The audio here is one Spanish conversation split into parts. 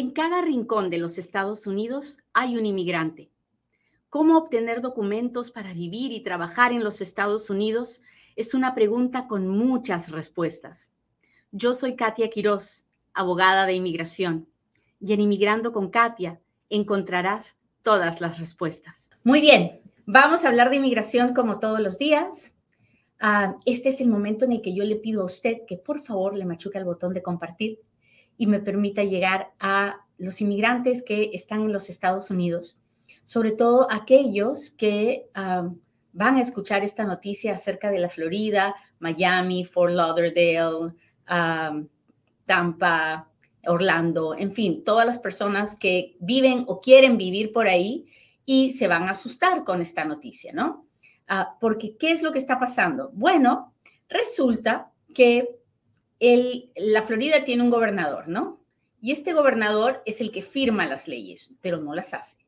En cada rincón de los Estados Unidos hay un inmigrante. ¿Cómo obtener documentos para vivir y trabajar en los Estados Unidos? Es una pregunta con muchas respuestas. Yo soy Katia Quiroz, abogada de inmigración, y en Inmigrando con Katia encontrarás todas las respuestas. Muy bien, vamos a hablar de inmigración como todos los días. Ah, este es el momento en el que yo le pido a usted que por favor le machuque el botón de compartir y me permita llegar a los inmigrantes que están en los Estados Unidos, sobre todo aquellos que van a escuchar esta noticia acerca de la Florida, Miami, Fort Lauderdale, Tampa, Orlando, en fin, todas las personas que viven o quieren vivir por ahí y se van a asustar con esta noticia, ¿no? Ah, porque, ¿qué es lo que está pasando? Bueno, resulta que la Florida tiene un gobernador, ¿no? Y este gobernador es el que firma las leyes, pero no las hace.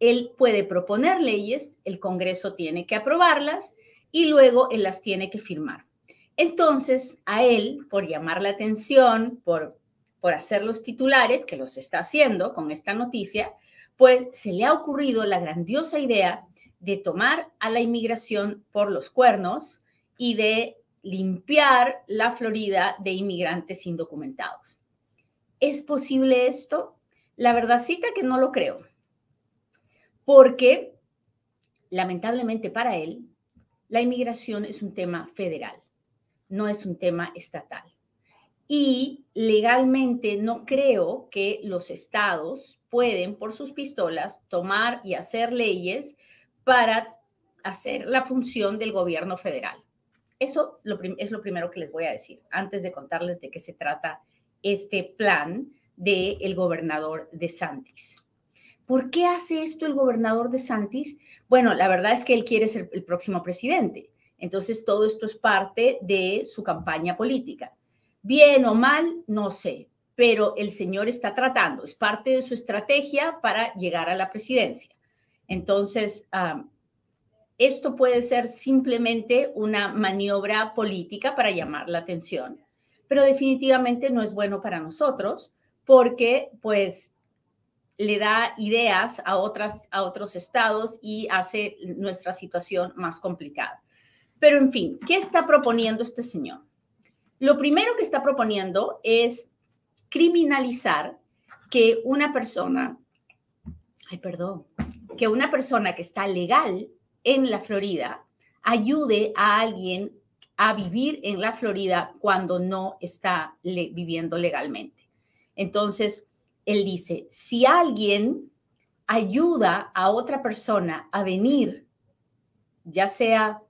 Él puede proponer leyes, el Congreso tiene que aprobarlas y luego él las tiene que firmar. Entonces, a él, por llamar la atención, por, por hacer los titulares, que los está haciendo con esta noticia, pues se le ha ocurrido la grandiosa idea de tomar a la inmigración por los cuernos y de limpiar la Florida de inmigrantes indocumentados. ¿Es posible esto? La verdadcita que no lo creo, porque lamentablemente para él, la inmigración es un tema federal, no es un tema estatal. Y legalmente no creo que los estados pueden, por sus pistolas, tomar y hacer leyes para hacer la función del gobierno federal. Eso es lo primero que les voy a decir antes de contarles de qué se trata este plan del el gobernador de Santis. ¿Por qué hace esto el gobernador de Santis? Bueno, la verdad es que él quiere ser el próximo presidente. Entonces, todo esto es parte de su campaña política. Bien o mal, no sé, pero el señor está tratando, es parte de su estrategia para llegar a la presidencia. Entonces, esto puede ser simplemente una maniobra política para llamar la atención, pero definitivamente no es bueno para nosotros porque pues le da ideas a, otras, a otros estados y hace nuestra situación más complicada. Pero en fin, ¿qué está proponiendo este señor? Lo primero que está proponiendo es criminalizar que una persona, ay, perdón, que una persona que está legal en la Florida ayude a alguien a vivir en la Florida cuando no está viviendo legalmente. Entonces, él dice, si alguien ayuda a otra persona a venir, ya sea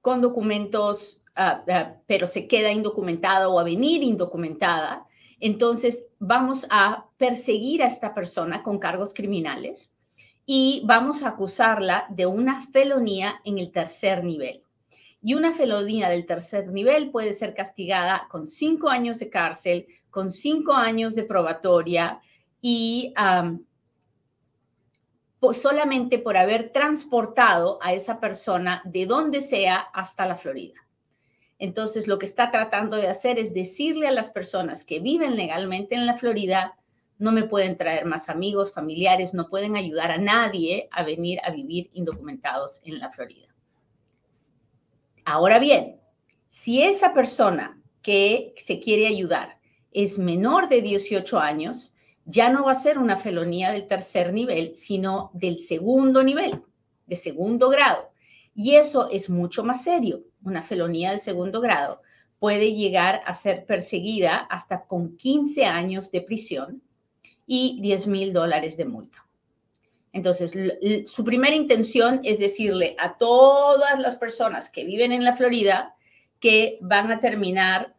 con documentos, ah, ah, pero se queda indocumentada o a venir indocumentada, entonces vamos a perseguir a esta persona con cargos criminales y vamos a acusarla de una felonía en el tercer nivel. Y una felonía del tercer nivel puede ser castigada con cinco años de cárcel, con cinco años de probatoria y solamente por haber transportado a esa persona de donde sea hasta la Florida. Entonces, lo que está tratando de hacer es decirle a las personas que viven legalmente en la Florida, no me pueden traer más amigos, familiares, no pueden ayudar a nadie a venir a vivir indocumentados en la Florida. Ahora bien, si esa persona que se quiere ayudar es menor de 18 años, ya no va a ser una felonía del tercer nivel, sino del segundo nivel, de segundo grado. Y eso es mucho más serio. Una felonía del segundo grado puede llegar a ser perseguida hasta con 15 años de prisión y 10 mil dólares de multa. Entonces, su primera intención es decirle a todas las personas que viven en la Florida que van a terminar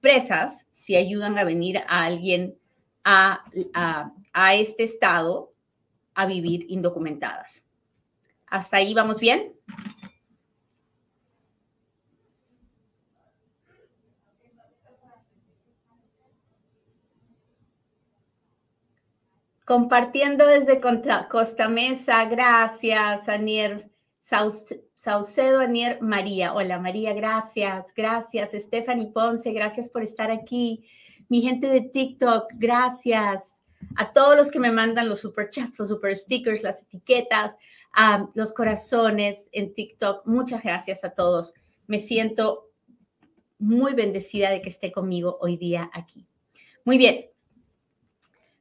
presas si ayudan a venir a alguien a, a este estado a vivir indocumentadas. ¿Hasta ahí vamos bien? Compartiendo desde Costa Mesa, gracias, Anier Saucedo, Anier María. Hola María, gracias, gracias. Stephanie Ponce, gracias por estar aquí. Mi gente de TikTok, gracias. A todos los que me mandan los super chats, los super stickers, las etiquetas, los corazones en TikTok, muchas gracias a todos. Me siento muy bendecida de que esté conmigo hoy día aquí. Muy bien,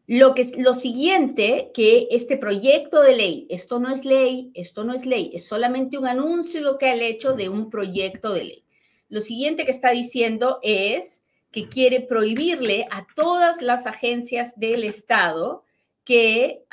lo, que, lo siguiente que este proyecto de ley, esto no es ley, esto no es ley, es solamente un anuncio que ha hecho de un proyecto de ley. Lo siguiente que está diciendo es que quiere prohibirle a todas las agencias del Estado que,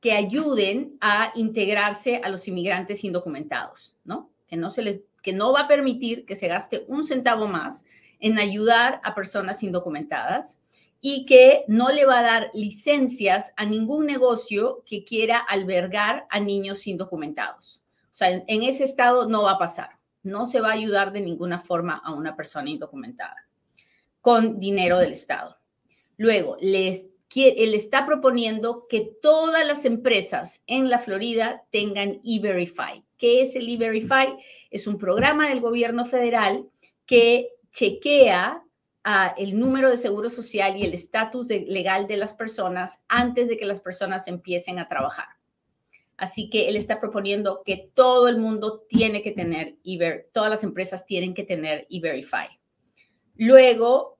que ayuden a integrarse a los inmigrantes indocumentados, ¿no? Que no, se les, que no va a permitir que se gaste un centavo más en ayudar a personas indocumentadas y que no le va a dar licencias a ningún negocio que quiera albergar a niños indocumentados. O sea, en, ese estado no va a pasar. No se va a ayudar de ninguna forma a una persona indocumentada con dinero del Estado. Luego, les, él está proponiendo que todas las empresas en la Florida tengan E-Verify. ¿Qué es el E-Verify? Es un programa del gobierno federal que chequea el número de seguro social y el estatus legal de las personas antes de que las personas empiecen a trabajar. Así que él está proponiendo que todo el mundo tiene que tener, todas las empresas tienen que tener E-Verify. Luego,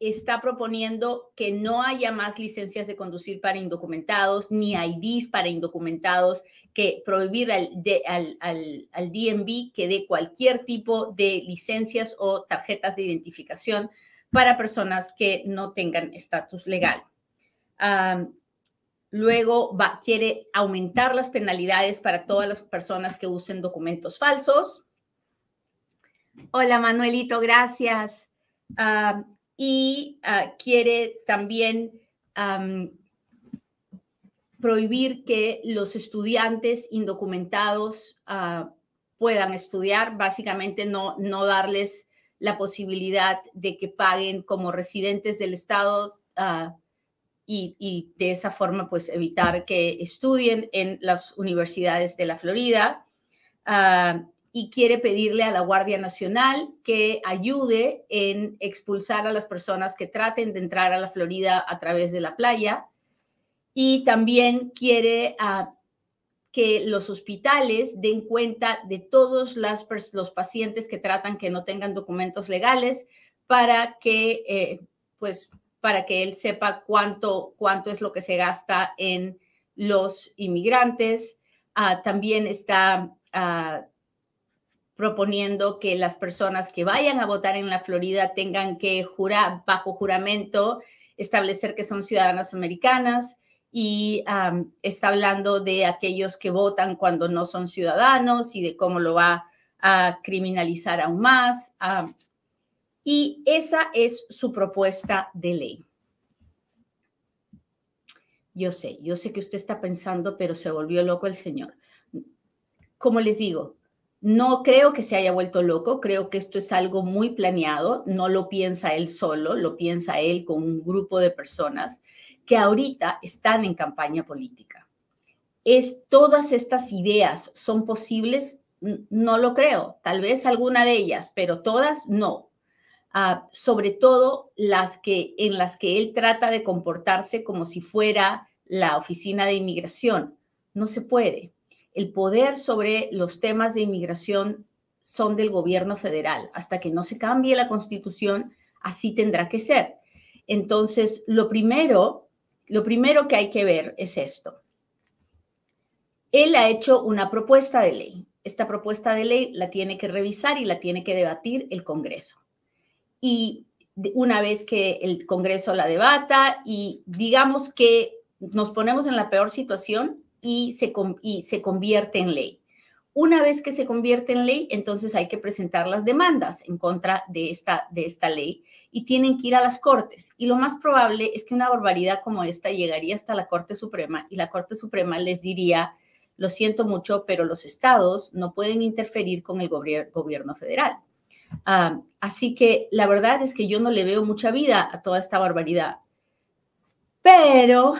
está proponiendo que no haya más licencias de conducir para indocumentados ni IDs para indocumentados, que prohibir al, al, DMV que dé cualquier tipo de licencias o tarjetas de identificación para personas que no tengan estatus legal. luego va, quiere aumentar las penalidades para todas las personas que usen documentos falsos. Hola Manuelito, gracias y ah, quiere también prohibir que los estudiantes indocumentados ah, puedan estudiar, básicamente no, no darles la posibilidad de que paguen como residentes del Estado ah, y, y, de esa forma pues evitar que estudien en las universidades de la Florida y quiere pedirle a la Guardia Nacional que ayude en expulsar a las personas que traten de entrar a la Florida a través de la playa. Y también quiere ah, que los hospitales den cuenta de todos los pacientes que tratan que no tengan documentos legales para que, eh, pues, para que él sepa cuánto, cuánto es lo que se gasta en los inmigrantes. Ah, también está ah, proponiendo que las personas que vayan a votar en la Florida tengan que jurar bajo juramento, establecer que son ciudadanas americanas y está hablando de aquellos que votan cuando no son ciudadanos y de cómo lo va a criminalizar aún más. y esa es su propuesta de ley. Yo sé, yo sé que usted está pensando, pero se volvió loco el señor. Como les digo, no creo que se haya vuelto loco, creo que esto es algo muy planeado, no lo piensa él solo, lo piensa él con un grupo de personas que ahorita están en campaña política. ¿Es todas estas ideas son posibles? No lo creo, tal vez alguna de ellas, pero todas no. Ah, sobre todo las que en las que él trata de comportarse como si fuera la oficina de inmigración. No se puede el poder sobre los temas de inmigración son del gobierno federal. Hasta que no se cambie la constitución, así tendrá que ser. Entonces, lo primero, lo primero que hay que ver es esto. Él ha hecho una propuesta de ley. Esta propuesta de ley la tiene que revisar y la tiene que debatir el Congreso. Y una vez que el Congreso la debata y digamos que nos ponemos en la peor situación, y se, y se convierte en ley. Una vez que se convierte en ley, entonces hay que presentar las demandas en contra de esta, de esta ley y tienen que ir a las cortes. Y lo más probable es que una barbaridad como esta llegaría hasta la Corte Suprema y la Corte Suprema les diría, lo siento mucho, pero los estados no pueden interferir con el gobierno federal. Ah, así que la verdad es que yo no le veo mucha vida a toda esta barbaridad. Pero,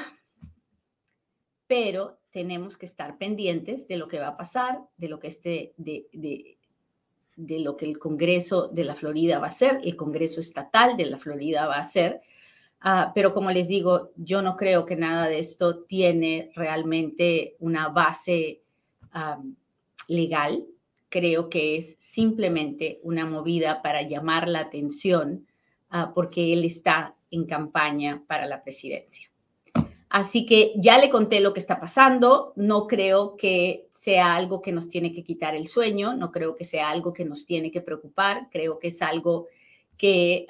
pero tenemos que estar pendientes de lo que va a pasar, de lo que esté, de, de lo que el Congreso de la Florida va a hacer, el Congreso Estatal de la Florida va a hacer. Ah, pero como les digo, yo no creo que nada de esto tiene realmente una base legal. Creo que es simplemente una movida para llamar la atención ah, porque él está en campaña para la presidencia. Así que ya le conté lo que está pasando. No creo que sea algo que nos tiene que quitar el sueño, no creo que sea algo que nos tiene que preocupar, creo que es algo que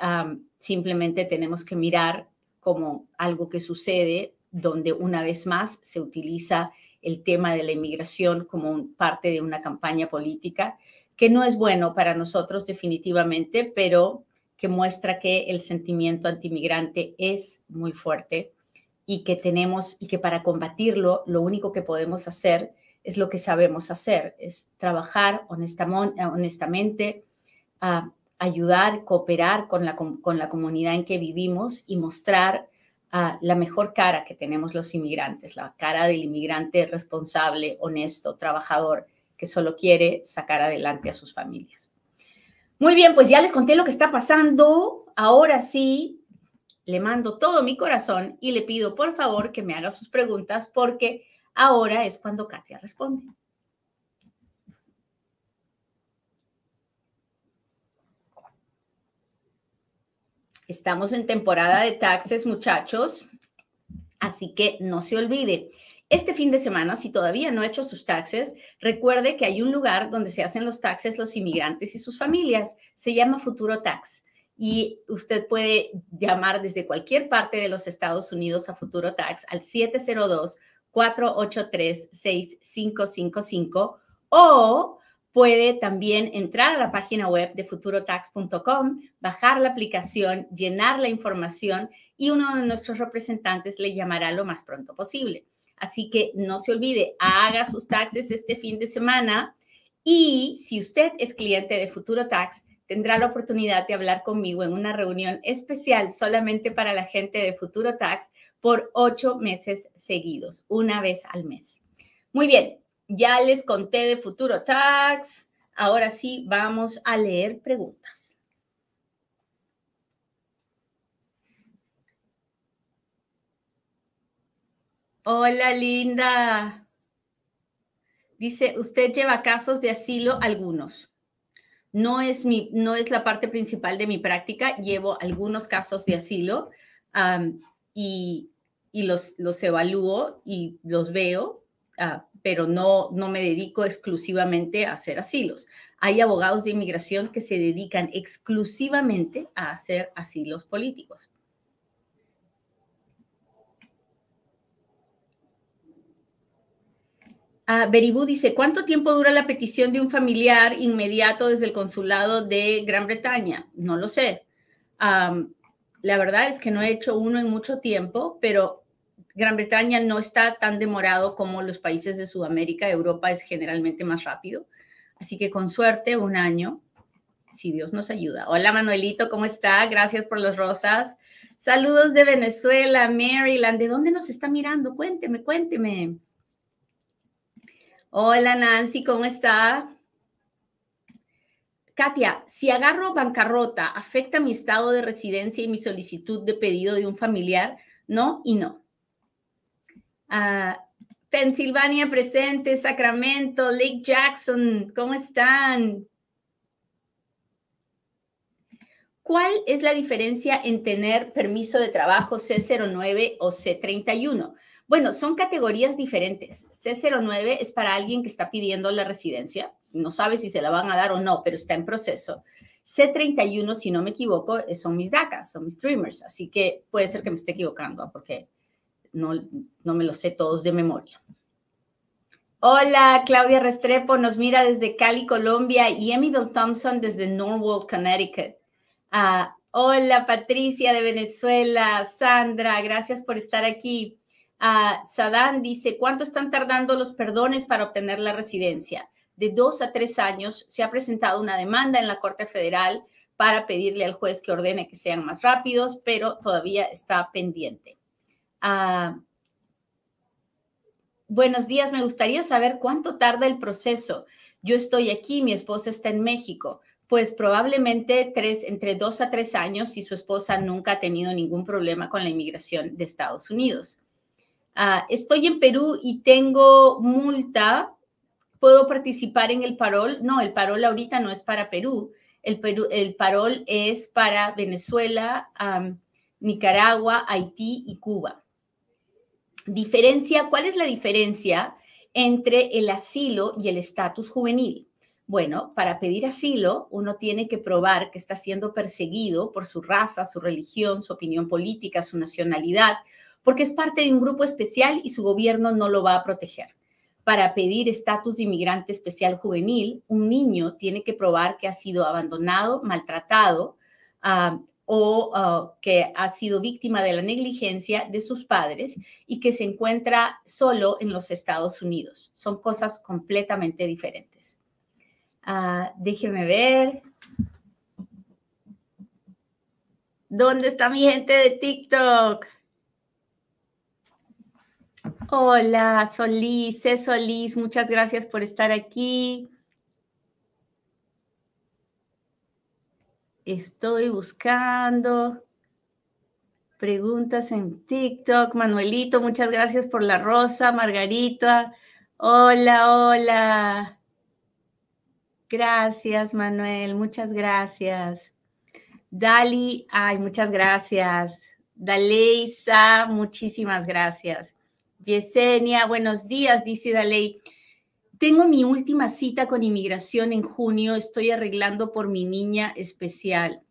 simplemente tenemos que mirar como algo que sucede donde una vez más se utiliza el tema de la inmigración como parte de una campaña política, que no es bueno para nosotros definitivamente, pero que muestra que el sentimiento antimigrante es muy fuerte y que tenemos y que para combatirlo lo único que podemos hacer es lo que sabemos hacer, es trabajar honestamente, a ayudar, cooperar con la, con la comunidad en que vivimos y mostrar la mejor cara que tenemos los inmigrantes, la cara del inmigrante responsable, honesto, trabajador, que solo quiere sacar adelante a sus familias. Muy bien, pues ya les conté lo que está pasando. Ahora sí, le mando todo mi corazón y le pido por favor que me haga sus preguntas porque ahora es cuando Katia responde. Estamos en temporada de taxes, muchachos, así que no se olvide. Este fin de semana, si todavía no ha hecho sus taxes, recuerde que hay un lugar donde se hacen los taxes los inmigrantes y sus familias. Se llama Futuro Tax y usted puede llamar desde cualquier parte de los Estados Unidos a Futuro Tax al 702-483-6555 o puede también entrar a la página web de futurotax.com, bajar la aplicación, llenar la información y uno de nuestros representantes le llamará lo más pronto posible. Así que no se olvide, haga sus taxes este fin de semana y si usted es cliente de Futuro Tax, tendrá la oportunidad de hablar conmigo en una reunión especial solamente para la gente de Futuro Tax por ocho meses seguidos, una vez al mes. Muy bien, ya les conté de Futuro Tax. Ahora sí, vamos a leer preguntas. Hola, linda. Dice, usted lleva casos de asilo algunos. No es, mi, no es la parte principal de mi práctica. Llevo algunos casos de asilo y, los, evalúo y los veo, ah, pero no, no me dedico exclusivamente a hacer asilos. Hay abogados de inmigración que se dedican exclusivamente a hacer asilos políticos. Ah, Beribú dice, ¿cuánto tiempo dura la petición de un familiar inmediato desde el consulado de Gran Bretaña? No lo sé. la verdad es que no he hecho uno en mucho tiempo, pero Gran Bretaña no está tan demorado como los países de Sudamérica. Europa es generalmente más rápido. Así que con suerte, un año, si Dios nos ayuda. Hola Manuelito, ¿cómo está? Gracias por las rosas. Saludos de Venezuela, Maryland. ¿De dónde nos está mirando? Cuénteme, cuénteme. Hola Nancy, ¿cómo está? Katia, si agarro bancarrota, ¿afecta mi estado de residencia y mi solicitud de pedido de un familiar? No y no. Ah, Pensilvania presente, Sacramento, Lake Jackson, ¿cómo están? ¿Cuál es la diferencia en tener permiso de trabajo C09 o C31? Bueno, son categorías diferentes. C09 es para alguien que está pidiendo la residencia, no sabe si se la van a dar o no, pero está en proceso. C31, si no me equivoco, son mis DACAs, son mis streamers, así que puede ser que me esté equivocando porque no, no me lo sé todos de memoria. Hola, Claudia Restrepo nos mira desde Cali, Colombia y Emily Thompson desde Norwalk, Connecticut. Ah, hola, Patricia de Venezuela, Sandra, gracias por estar aquí. Uh, Sadán dice, ¿cuánto están tardando los perdones para obtener la residencia? De dos a tres años se ha presentado una demanda en la Corte Federal para pedirle al juez que ordene que sean más rápidos, pero todavía está pendiente. Ah, buenos días, me gustaría saber cuánto tarda el proceso. yo estoy aquí, mi esposa está en México. Pues probablemente tres, entre dos a tres años si su esposa nunca ha tenido ningún problema con la inmigración de Estados Unidos. Ah, estoy en Perú y tengo multa. ¿Puedo participar en el parol? No, el parol ahorita no es para Perú. El, Perú, el parol es para Venezuela, Nicaragua, Haití y Cuba. Diferencia, ¿cuál es la diferencia entre el asilo y el estatus juvenil? Bueno, para pedir asilo uno tiene que probar que está siendo perseguido por su raza, su religión, su opinión política, su nacionalidad, porque es parte de un grupo especial y su gobierno no lo va a proteger. Para pedir estatus de inmigrante especial juvenil, un niño tiene que probar que ha sido abandonado, maltratado, ah, o uh, que ha sido víctima de la negligencia de sus padres y que se encuentra solo en los Estados Unidos. Son cosas completamente diferentes. Uh, déjeme ver. ¿Dónde está mi gente de TikTok? Hola, Solís, Solís, muchas gracias por estar aquí. Estoy buscando preguntas en TikTok. Manuelito, muchas gracias por la rosa. Margarita, hola, hola. Gracias, Manuel, muchas gracias. Dali, ay, muchas gracias. Daleisa, muchísimas gracias. Yesenia, buenos días, dice Dalei. Tengo mi última cita con inmigración en junio. Estoy arreglando por mi niña especial.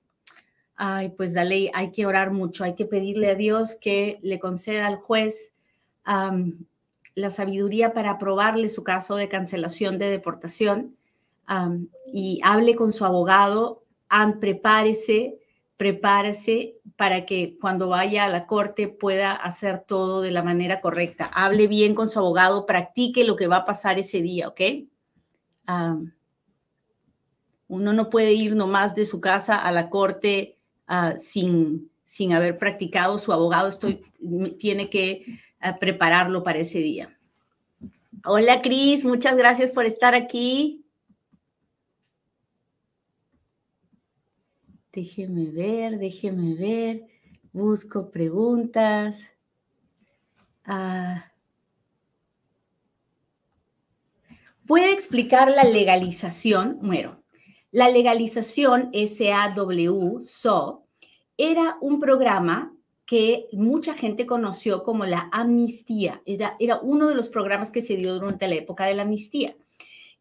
Ay, pues dale, hay que orar mucho. Hay que pedirle a Dios que le conceda al juez la sabiduría para aprobarle su caso de cancelación de deportación y hable con su abogado. prepárese prepárese para que cuando vaya a la corte pueda hacer todo de la manera correcta. Hable bien con su abogado, practique lo que va a pasar ese día, ¿ok? uno no puede ir nomás de su casa a la corte ah, sin, sin haber practicado. Su abogado estoy, tiene que ah, prepararlo para ese día. Hola, Cris, muchas gracias por estar aquí. Déjeme ver, déjeme ver. Busco preguntas. Ah. ¿Puede explicar la legalización? Bueno, la legalización SAW, SO, era un programa que mucha gente conoció como la amnistía. Era uno de los programas que se dio durante la época de la amnistía.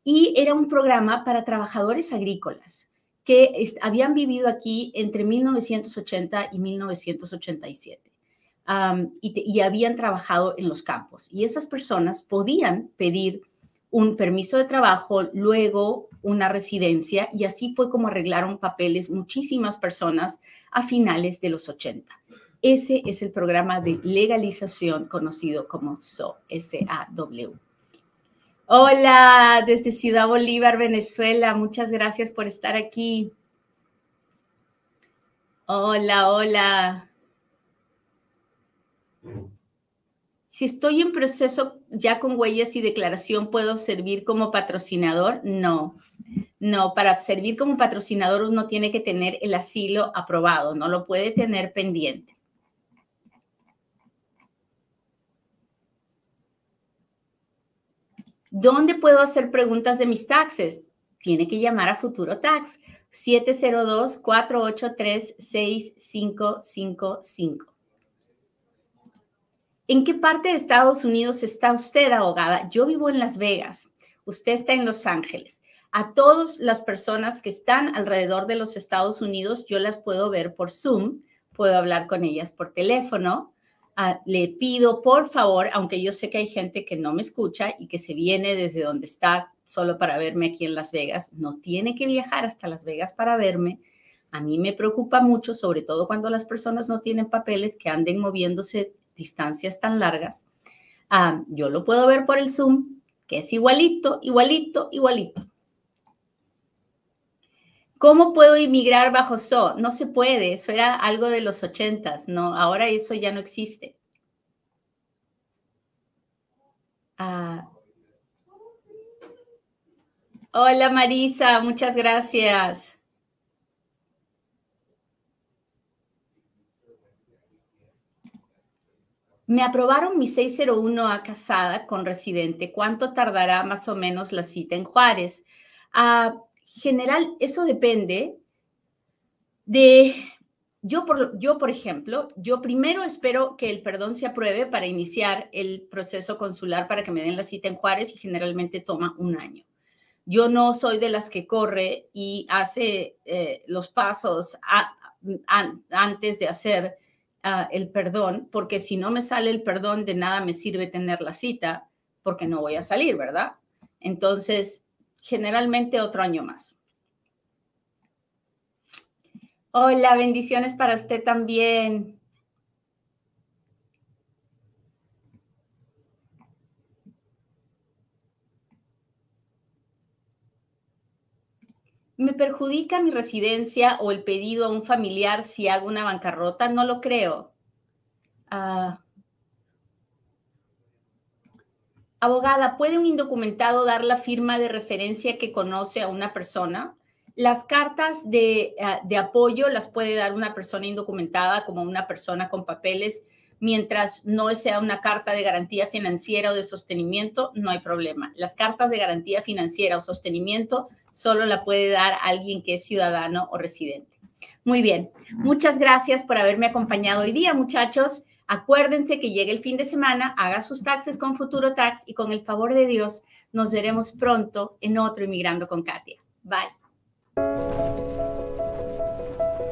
Y era un programa para trabajadores agrícolas que habían vivido aquí entre 1980 y 1987 y, habían trabajado en los campos. Y esas personas podían pedir un permiso de trabajo, luego una residencia, y así fue como arreglaron papeles muchísimas personas a finales de los 80. Ese es el programa de legalización conocido como SAW. Hola, desde Ciudad Bolívar, Venezuela. Muchas gracias por estar aquí. Hola, hola. Si estoy en proceso ya con huellas y declaración, ¿puedo servir como patrocinador? No, no, para servir como patrocinador uno tiene que tener el asilo aprobado, no lo puede tener pendiente. ¿Dónde puedo hacer preguntas de mis taxes? Tiene que llamar a Futuro Tax 702-483-6555. ¿En qué parte de Estados Unidos está usted, abogada? Yo vivo en Las Vegas. Usted está en Los Ángeles. A todas las personas que están alrededor de los Estados Unidos, yo las puedo ver por Zoom, puedo hablar con ellas por teléfono, Ah, le pido, por favor, aunque yo sé que hay gente que no me escucha y que se viene desde donde está solo para verme aquí en Las Vegas, no tiene que viajar hasta Las Vegas para verme. A mí me preocupa mucho, sobre todo cuando las personas no tienen papeles que anden moviéndose distancias tan largas. Ah, yo lo puedo ver por el Zoom, que es igualito, igualito, igualito. ¿Cómo puedo inmigrar bajo SO? No se puede, eso era algo de los ochentas, no, ahora eso ya no existe. Ah. Hola Marisa, muchas gracias. Me aprobaron mi 601 a casada con residente. ¿Cuánto tardará más o menos la cita en Juárez? Ah, general, eso depende de yo por, yo, por ejemplo, yo primero espero que el perdón se apruebe para iniciar el proceso consular para que me den la cita en Juárez y generalmente toma un año. Yo no soy de las que corre y hace eh, los pasos antes de hacer ah, el perdón, porque si no me sale el perdón, de nada me sirve tener la cita porque no voy a salir, ¿verdad? Entonces, generalmente otro año más. Hola, bendiciones para usted también. ¿Me perjudica mi residencia o el pedido a un familiar si hago una bancarrota? No lo creo. Ah. Abogada, ¿puede un indocumentado dar la firma de referencia que conoce a una persona? Las cartas ah, de, apoyo las puede dar una persona indocumentada como una persona con papeles. Mientras no sea una carta de garantía financiera o de sostenimiento, no hay problema. Las cartas de garantía financiera o sostenimiento solo la puede dar alguien que es ciudadano o residente. Muy bien, muchas gracias por haberme acompañado hoy día, muchachos. Acuérdense que llegue el fin de semana, haga sus taxes con Futuro Tax y con el favor de Dios nos veremos pronto en otro Inmigrando con Katia. Bye.